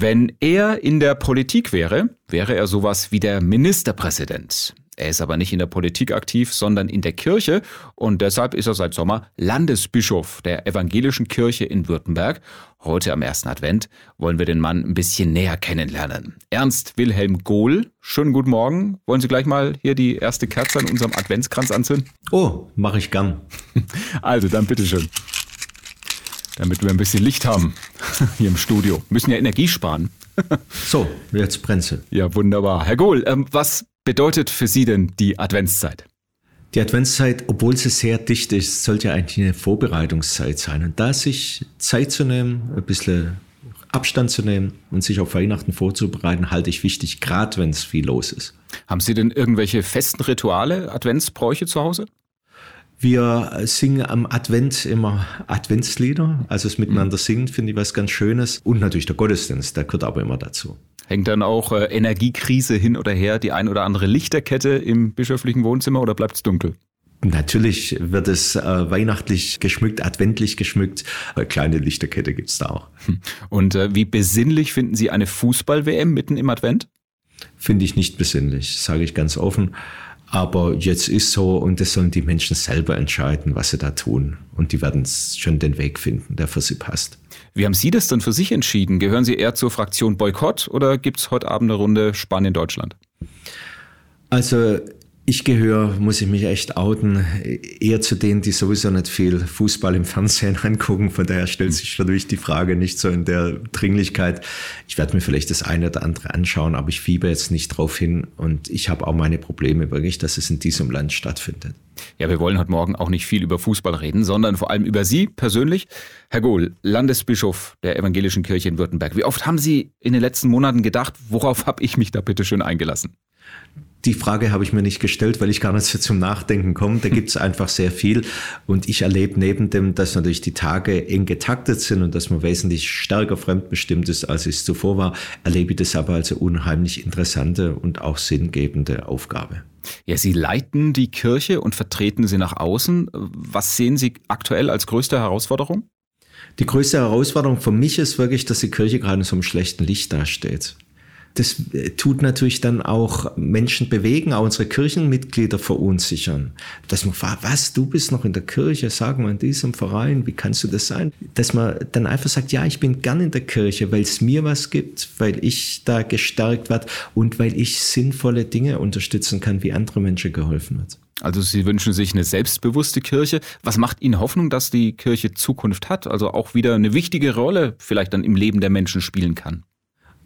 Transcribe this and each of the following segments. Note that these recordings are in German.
Wenn er in der Politik wäre, wäre er sowas wie der Ministerpräsident. Er ist aber nicht in der Politik aktiv, sondern in der Kirche und deshalb ist er seit Sommer Landesbischof der evangelischen Kirche in Württemberg. Heute am ersten Advent wollen wir den Mann ein bisschen näher kennenlernen. Ernst Wilhelm Gohl, schönen guten Morgen. Wollen Sie gleich mal hier die erste Kerze an unserem Adventskranz anzünden? Oh, mache ich gern. Also dann bitteschön. Damit wir ein bisschen Licht haben hier im Studio. Müssen ja Energie sparen. So, jetzt brennt Ja, wunderbar. Herr Gohl, ähm, was bedeutet für Sie denn die Adventszeit? Die Adventszeit, obwohl sie sehr dicht ist, sollte eigentlich eine Vorbereitungszeit sein. Und da sich Zeit zu nehmen, ein bisschen Abstand zu nehmen und sich auf Weihnachten vorzubereiten, halte ich wichtig, gerade wenn es viel los ist. Haben Sie denn irgendwelche festen Rituale, Adventsbräuche zu Hause? Wir singen am Advent immer Adventslieder, also das Miteinander mhm. singen finde ich was ganz Schönes und natürlich der Gottesdienst, der gehört aber immer dazu. Hängt dann auch äh, Energiekrise hin oder her, die ein oder andere Lichterkette im bischöflichen Wohnzimmer oder bleibt es dunkel? Natürlich wird es äh, weihnachtlich geschmückt, adventlich geschmückt. Eine kleine Lichterkette gibt es da auch. Hm. Und äh, wie besinnlich finden Sie eine Fußball-WM mitten im Advent? Finde ich nicht besinnlich, sage ich ganz offen. Aber jetzt ist so und das sollen die Menschen selber entscheiden, was sie da tun. Und die werden schon den Weg finden, der für sie passt. Wie haben Sie das dann für sich entschieden? Gehören Sie eher zur Fraktion Boykott oder gibt es heute Abend eine Runde Spanien-Deutschland? Also ich gehöre, muss ich mich echt outen, eher zu denen, die sowieso nicht viel Fußball im Fernsehen angucken. Von daher stellt sich für die Frage nicht so in der Dringlichkeit. Ich werde mir vielleicht das eine oder andere anschauen, aber ich fiebe jetzt nicht drauf hin. Und ich habe auch meine Probleme wirklich, dass es in diesem Land stattfindet. Ja, wir wollen heute Morgen auch nicht viel über Fußball reden, sondern vor allem über Sie persönlich. Herr Gohl, Landesbischof der Evangelischen Kirche in Württemberg. Wie oft haben Sie in den letzten Monaten gedacht, worauf habe ich mich da bitte schön eingelassen? Die Frage habe ich mir nicht gestellt, weil ich gar nicht so zum Nachdenken komme. Da gibt es einfach sehr viel. Und ich erlebe neben dem, dass natürlich die Tage eng getaktet sind und dass man wesentlich stärker fremdbestimmt ist, als es zuvor war, erlebe ich das aber als eine unheimlich interessante und auch sinngebende Aufgabe. Ja, Sie leiten die Kirche und vertreten sie nach außen. Was sehen Sie aktuell als größte Herausforderung? Die größte Herausforderung für mich ist wirklich, dass die Kirche gerade in so einem schlechten Licht dasteht das äh, tut natürlich dann auch Menschen bewegen, auch unsere Kirchenmitglieder verunsichern. Dass man fragt, was, du bist noch in der Kirche, sag mal in diesem Verein, wie kannst du das sein? Dass man dann einfach sagt, ja, ich bin gern in der Kirche, weil es mir was gibt, weil ich da gestärkt werde und weil ich sinnvolle Dinge unterstützen kann, wie andere Menschen geholfen wird. Also Sie wünschen sich eine selbstbewusste Kirche. Was macht Ihnen Hoffnung, dass die Kirche Zukunft hat? Also auch wieder eine wichtige Rolle vielleicht dann im Leben der Menschen spielen kann?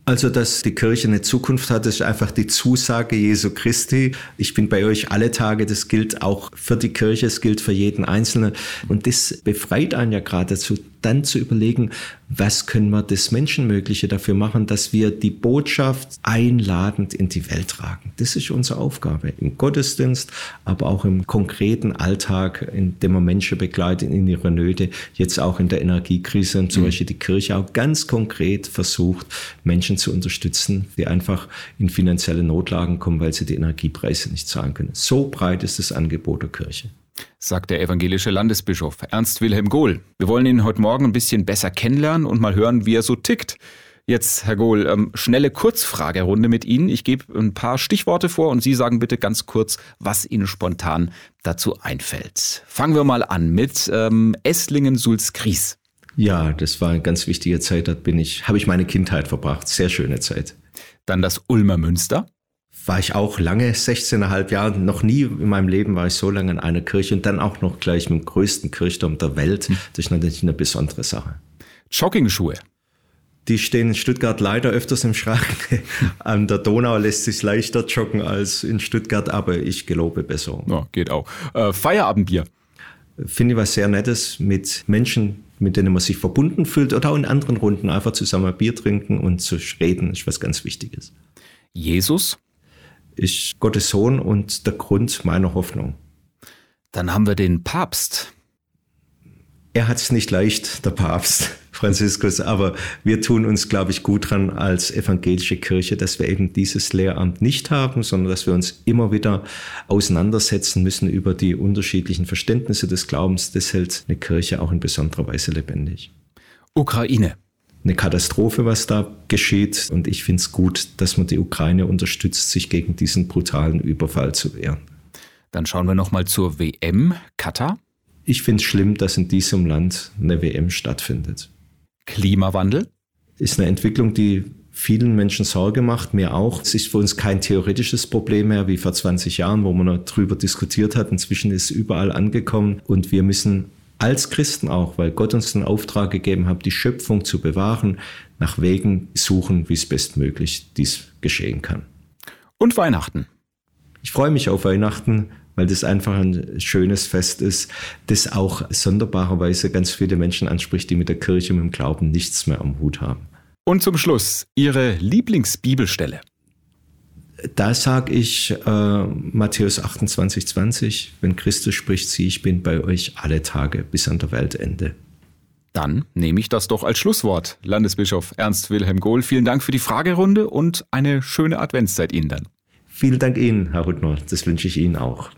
Also, dass die Kirche eine Zukunft hat, ist einfach die Zusage Jesu Christi. Ich bin bei euch alle Tage. Das gilt auch für die Kirche, es gilt für jeden Einzelnen. Und das befreit einen ja gerade dazu, dann zu überlegen, was können wir das Menschenmögliche dafür machen, dass wir die Botschaft einladend in die Welt tragen. Das ist unsere Aufgabe im Gottesdienst, aber auch im konkreten Alltag, in dem wir Menschen begleiten in ihrer Nöte, jetzt auch in der Energiekrise und zum mhm. Beispiel die Kirche auch ganz konkret versucht, Menschen zu unterstützen, die einfach in finanzielle Notlagen kommen, weil sie die Energiepreise nicht zahlen können. So breit ist das Angebot der Kirche sagt der evangelische Landesbischof Ernst Wilhelm Gohl. Wir wollen ihn heute Morgen ein bisschen besser kennenlernen und mal hören, wie er so tickt. Jetzt, Herr Gohl, ähm, schnelle Kurzfragerunde mit Ihnen. Ich gebe ein paar Stichworte vor und Sie sagen bitte ganz kurz, was Ihnen spontan dazu einfällt. Fangen wir mal an mit ähm, Esslingen-Sulzkries. Ja, das war eine ganz wichtige Zeit. Da bin ich, habe ich meine Kindheit verbracht. Sehr schöne Zeit. Dann das Ulmer Münster war ich auch lange, 16,5 Jahre, noch nie in meinem Leben war ich so lange in einer Kirche und dann auch noch gleich im größten Kirchturm der Welt. Hm. Das ist natürlich eine besondere Sache. Jogging-Schuhe. Die stehen in Stuttgart leider öfters im Schrank. An der Donau lässt sich leichter joggen als in Stuttgart, aber ich gelobe besser. Ja, geht auch. Äh, Feierabendbier. Finde ich was sehr Nettes mit Menschen, mit denen man sich verbunden fühlt oder auch in anderen Runden einfach zusammen Bier trinken und zu reden, ist was ganz Wichtiges. Jesus? Ist Gottes Sohn und der Grund meiner Hoffnung. Dann haben wir den Papst. Er hat es nicht leicht, der Papst Franziskus, aber wir tun uns, glaube ich, gut dran als evangelische Kirche, dass wir eben dieses Lehramt nicht haben, sondern dass wir uns immer wieder auseinandersetzen müssen über die unterschiedlichen Verständnisse des Glaubens. Das hält eine Kirche auch in besonderer Weise lebendig. Ukraine. Eine Katastrophe, was da geschieht. Und ich finde es gut, dass man die Ukraine unterstützt, sich gegen diesen brutalen Überfall zu wehren. Dann schauen wir nochmal zur WM. Katar? Ich finde es schlimm, dass in diesem Land eine WM stattfindet. Klimawandel? Ist eine Entwicklung, die vielen Menschen Sorge macht, mir auch. Es ist für uns kein theoretisches Problem mehr wie vor 20 Jahren, wo man noch drüber diskutiert hat. Inzwischen ist es überall angekommen und wir müssen als Christen auch, weil Gott uns den Auftrag gegeben hat, die Schöpfung zu bewahren, nach Wegen suchen, wie es bestmöglich dies geschehen kann. Und Weihnachten. Ich freue mich auf Weihnachten, weil das einfach ein schönes Fest ist, das auch sonderbarerweise ganz viele Menschen anspricht, die mit der Kirche, mit dem Glauben nichts mehr am Hut haben. Und zum Schluss Ihre Lieblingsbibelstelle da sage ich äh, Matthäus 28, 20, wenn Christus spricht, sieh, ich bin bei euch alle Tage bis an der Weltende. Dann nehme ich das doch als Schlusswort. Landesbischof Ernst Wilhelm Gohl, vielen Dank für die Fragerunde und eine schöne Adventszeit Ihnen dann. Vielen Dank Ihnen, Herr Rüttner. Das wünsche ich Ihnen auch.